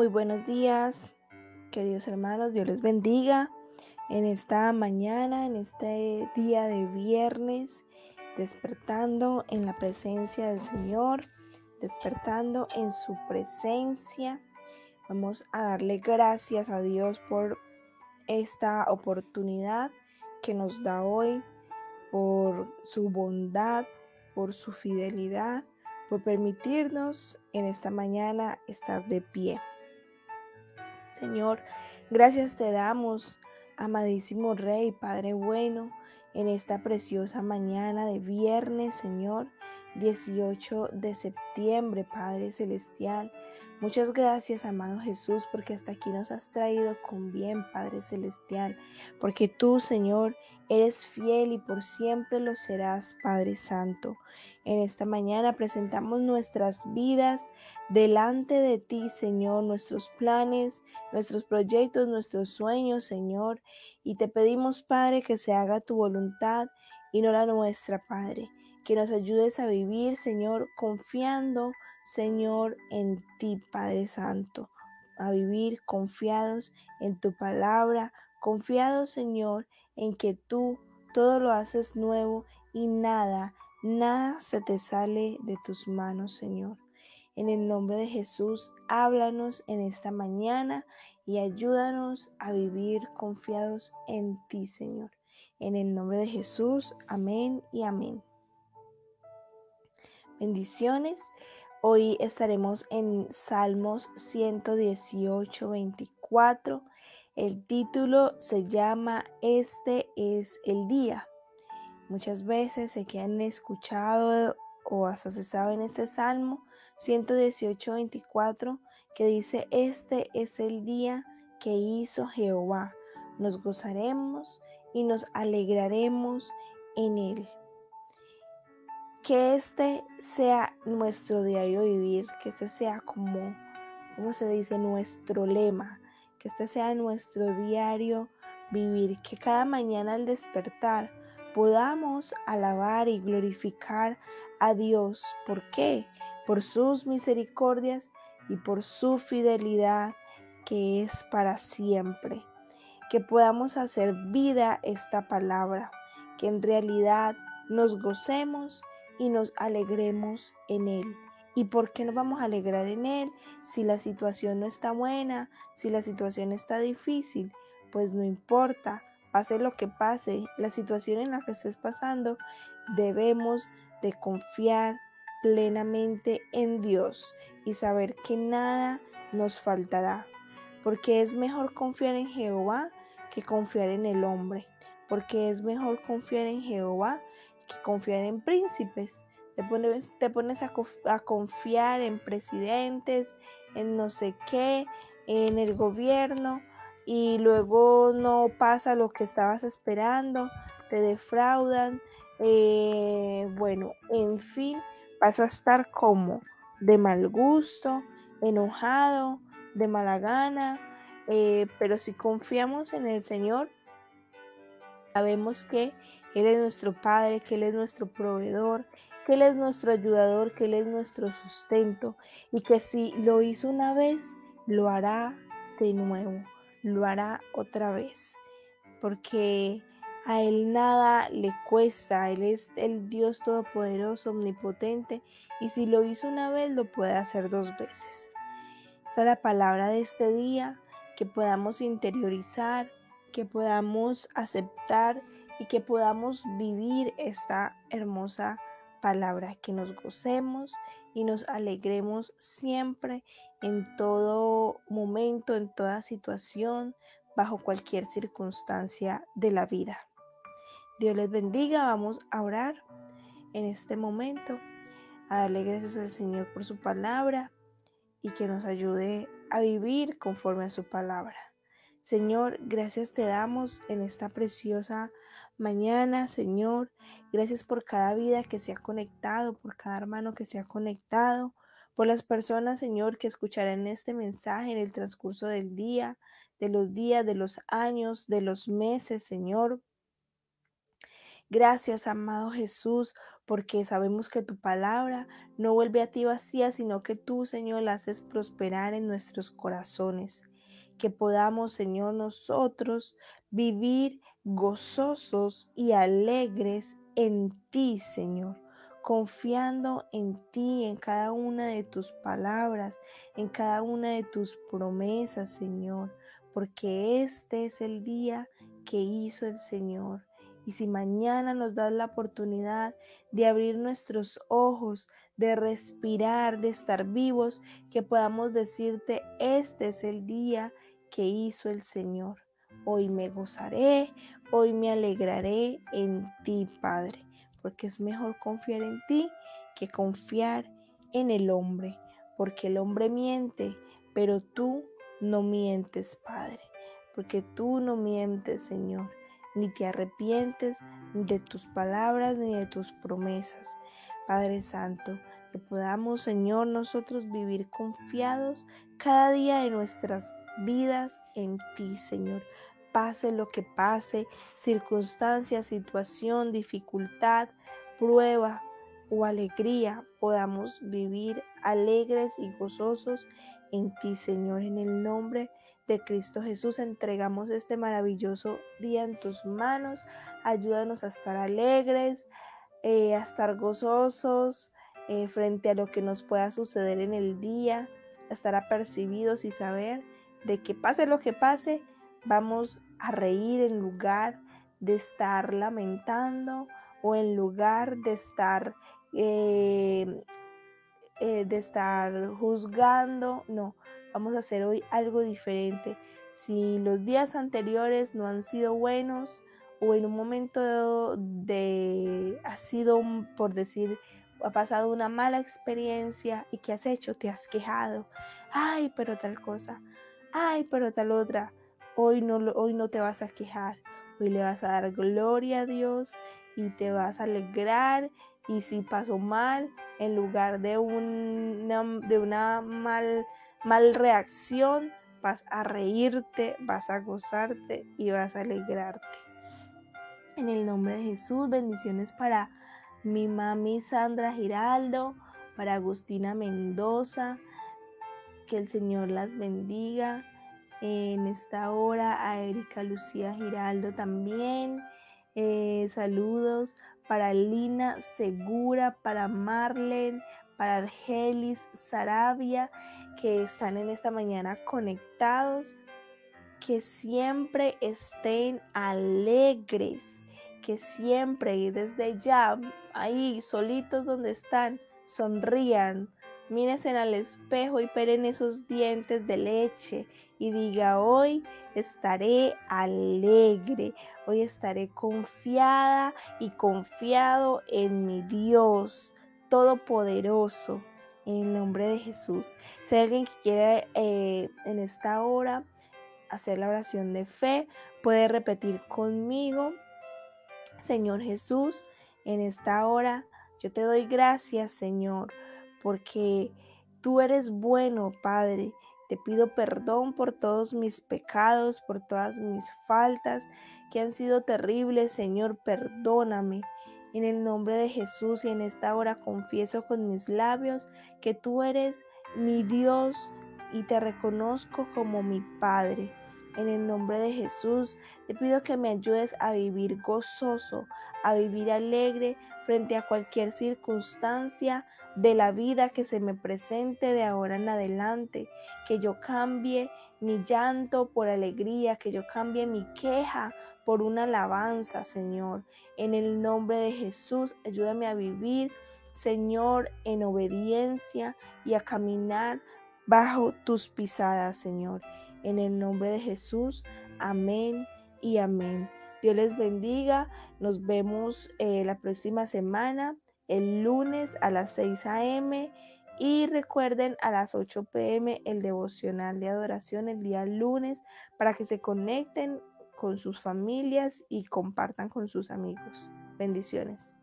Muy buenos días, queridos hermanos. Dios les bendiga en esta mañana, en este día de viernes, despertando en la presencia del Señor, despertando en su presencia. Vamos a darle gracias a Dios por esta oportunidad que nos da hoy, por su bondad, por su fidelidad, por permitirnos en esta mañana estar de pie. Señor, gracias te damos, amadísimo Rey, Padre bueno, en esta preciosa mañana de viernes, Señor, 18 de septiembre, Padre Celestial. Muchas gracias, amado Jesús, porque hasta aquí nos has traído con bien, Padre Celestial, porque tú, Señor, eres fiel y por siempre lo serás, Padre Santo. En esta mañana presentamos nuestras vidas delante de ti, Señor, nuestros planes, nuestros proyectos, nuestros sueños, Señor, y te pedimos, Padre, que se haga tu voluntad y no la nuestra, Padre, que nos ayudes a vivir, Señor, confiando Señor, en ti, Padre Santo, a vivir confiados en tu palabra, confiados, Señor, en que tú todo lo haces nuevo y nada, nada se te sale de tus manos, Señor. En el nombre de Jesús, háblanos en esta mañana y ayúdanos a vivir confiados en ti, Señor. En el nombre de Jesús, amén y amén. Bendiciones. Hoy estaremos en Salmos 118, 24. El título se llama Este es el día. Muchas veces se que han escuchado o hasta se sabe en este Salmo 118, 24 que dice, Este es el día que hizo Jehová. Nos gozaremos y nos alegraremos en él. Que este sea nuestro diario vivir, que este sea como, ¿cómo se dice? Nuestro lema, que este sea nuestro diario vivir, que cada mañana al despertar podamos alabar y glorificar a Dios. ¿Por qué? Por sus misericordias y por su fidelidad que es para siempre. Que podamos hacer vida esta palabra, que en realidad nos gocemos y nos alegremos en Él. ¿Y por qué nos vamos a alegrar en Él si la situación no está buena, si la situación está difícil? Pues no importa, pase lo que pase, la situación en la que estés pasando, debemos de confiar plenamente en Dios y saber que nada nos faltará, porque es mejor confiar en Jehová que confiar en el hombre, porque es mejor confiar en Jehová confiar en príncipes. Te pones, te pones a, a confiar en presidentes, en no sé qué, en el gobierno y luego no pasa lo que estabas esperando, te defraudan. Eh, bueno, en fin, vas a estar como de mal gusto, enojado, de mala gana, eh, pero si confiamos en el Señor, sabemos que él es nuestro Padre, que Él es nuestro proveedor, que Él es nuestro ayudador, que Él es nuestro sustento y que si lo hizo una vez, lo hará de nuevo, lo hará otra vez, porque a Él nada le cuesta, Él es el Dios todopoderoso, omnipotente, y si lo hizo una vez, lo puede hacer dos veces. Esta es la palabra de este día, que podamos interiorizar, que podamos aceptar y que podamos vivir esta hermosa palabra, que nos gocemos y nos alegremos siempre en todo momento, en toda situación, bajo cualquier circunstancia de la vida. Dios les bendiga, vamos a orar en este momento, a darle gracias al Señor por su palabra y que nos ayude a vivir conforme a su palabra. Señor, gracias te damos en esta preciosa mañana, Señor. Gracias por cada vida que se ha conectado, por cada hermano que se ha conectado, por las personas, Señor, que escucharán este mensaje en el transcurso del día, de los días, de los años, de los meses, Señor. Gracias, amado Jesús, porque sabemos que tu palabra no vuelve a ti vacía, sino que tú, Señor, la haces prosperar en nuestros corazones. Que podamos, Señor, nosotros vivir gozosos y alegres en ti, Señor confiando en ti, en cada una de tus palabras, en cada una de tus promesas, Señor, porque este es el día que hizo el Señor. Y si mañana nos das la oportunidad de abrir nuestros ojos, de respirar, de estar vivos, que podamos decirte, este es el día que hizo el Señor. Hoy me gozaré, hoy me alegraré en ti, Padre porque es mejor confiar en ti que confiar en el hombre, porque el hombre miente, pero tú no mientes, Padre, porque tú no mientes, Señor, ni te arrepientes de tus palabras ni de tus promesas. Padre Santo, que podamos, Señor, nosotros vivir confiados cada día de nuestras vidas en ti, Señor, pase lo que pase, circunstancia, situación, dificultad, prueba o alegría, podamos vivir alegres y gozosos en ti, Señor, en el nombre de Cristo Jesús. Entregamos este maravilloso día en tus manos. Ayúdanos a estar alegres, eh, a estar gozosos eh, frente a lo que nos pueda suceder en el día, a estar apercibidos y saber de que pase lo que pase, Vamos a reír en lugar de estar lamentando o en lugar de estar, eh, eh, de estar juzgando. No, vamos a hacer hoy algo diferente. Si los días anteriores no han sido buenos o en un momento de ha sido, por decir, ha pasado una mala experiencia y ¿qué has hecho? Te has quejado. Ay, pero tal cosa. Ay, pero tal otra. Hoy no, hoy no te vas a quejar, hoy le vas a dar gloria a Dios y te vas a alegrar. Y si pasó mal, en lugar de una, de una mal, mal reacción, vas a reírte, vas a gozarte y vas a alegrarte. En el nombre de Jesús, bendiciones para mi mami Sandra Giraldo, para Agustina Mendoza, que el Señor las bendiga en esta hora, a Erika Lucía Giraldo también. Eh, saludos para Lina Segura, para Marlen, para Argelis Sarabia, que están en esta mañana conectados. Que siempre estén alegres, que siempre y desde ya, ahí solitos donde están, sonrían, mírense al espejo y peren esos dientes de leche y diga, hoy estaré alegre, hoy estaré confiada y confiado en mi Dios Todopoderoso, en el nombre de Jesús. Si hay alguien que quiere eh, en esta hora hacer la oración de fe, puede repetir conmigo, Señor Jesús, en esta hora yo te doy gracias, Señor, porque tú eres bueno, Padre te pido perdón por todos mis pecados, por todas mis faltas que han sido terribles. Señor, perdóname. En el nombre de Jesús y en esta hora confieso con mis labios que tú eres mi Dios y te reconozco como mi Padre. En el nombre de Jesús te pido que me ayudes a vivir gozoso, a vivir alegre frente a cualquier circunstancia de la vida que se me presente de ahora en adelante, que yo cambie mi llanto por alegría, que yo cambie mi queja por una alabanza, Señor. En el nombre de Jesús, ayúdame a vivir, Señor, en obediencia y a caminar bajo tus pisadas, Señor. En el nombre de Jesús, amén y amén. Dios les bendiga. Nos vemos eh, la próxima semana el lunes a las 6 a.m. Y recuerden a las 8 pm el devocional de adoración el día lunes para que se conecten con sus familias y compartan con sus amigos. Bendiciones.